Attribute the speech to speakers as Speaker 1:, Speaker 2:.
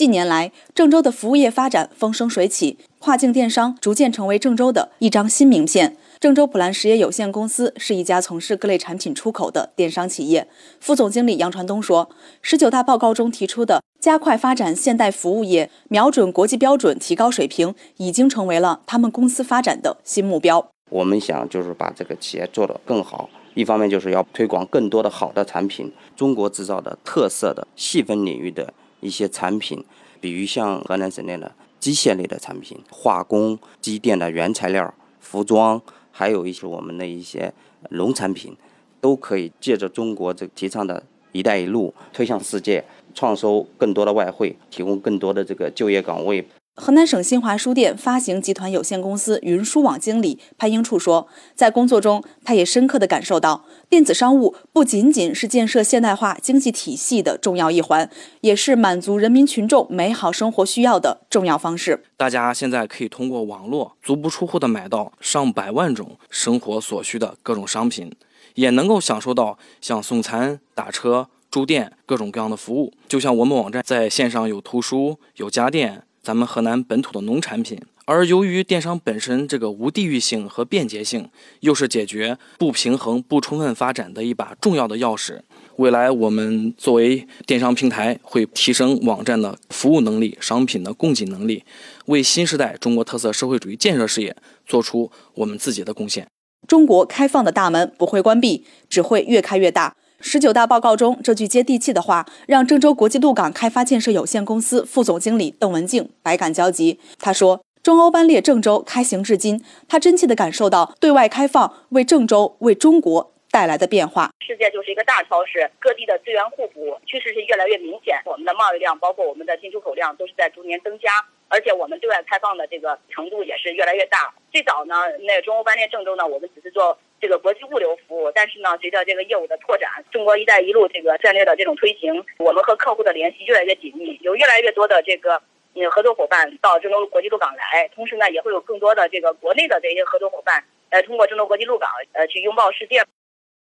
Speaker 1: 近年来，郑州的服务业发展风生水起，跨境电商逐渐成为郑州的一张新名片。郑州普兰实业有限公司是一家从事各类产品出口的电商企业。副总经理杨传东说：“十九大报告中提出的加快发展现代服务业，瞄准国际标准，提高水平，已经成为了他们公司发展的新目标。
Speaker 2: 我们想就是把这个企业做得更好，一方面就是要推广更多的好的产品，中国制造的特色的细分领域的一些产品，比如像河南省内的机械类的产品、化工、机电的原材料、服装。”还有一些我们的一些农产品，都可以借着中国这提倡的一带一路推向世界，创收更多的外汇，提供更多的这个就业岗位。
Speaker 1: 河南省新华书店发行集团有限公司云书网经理潘英处说，在工作中，他也深刻地感受到，电子商务不仅仅是建设现代化经济体系的重要一环，也是满足人民群众美好生活需要的重要方式。
Speaker 3: 大家现在可以通过网络足不出户地买到上百万种生活所需的各种商品，也能够享受到像送餐、打车、住店各种各样的服务。就像我们网站在线上有图书、有家电。咱们河南本土的农产品，而由于电商本身这个无地域性和便捷性，又是解决不平衡不充分发展的一把重要的钥匙。未来我们作为电商平台，会提升网站的服务能力、商品的供给能力，为新时代中国特色社会主义建设事业做出我们自己的贡献。
Speaker 1: 中国开放的大门不会关闭，只会越开越大。十九大报告中这句接地气的话，让郑州国际陆港开发建设有限公司副总经理邓文静百感交集。他说：“中欧班列郑州开行至今，他真切地感受到对外开放为郑州、为中国带来的变化。
Speaker 4: 世界就是一个大超市，各地的资源互补趋势是越来越明显。我们的贸易量，包括我们的进出口量，都是在逐年增加。”而且我们对外开放的这个程度也是越来越大。最早呢，那中欧班列郑州呢，我们只是做这个国际物流服务。但是呢，随着这个业务的拓展，中国“一带一路”这个战略的这种推行，我们和客户的联系越来越紧密，有越来越多的这个嗯合作伙伴到郑州国际陆港来。同时呢，也会有更多的这个国内的这些合作伙伴，呃，通过郑州国际陆港呃去拥抱世界。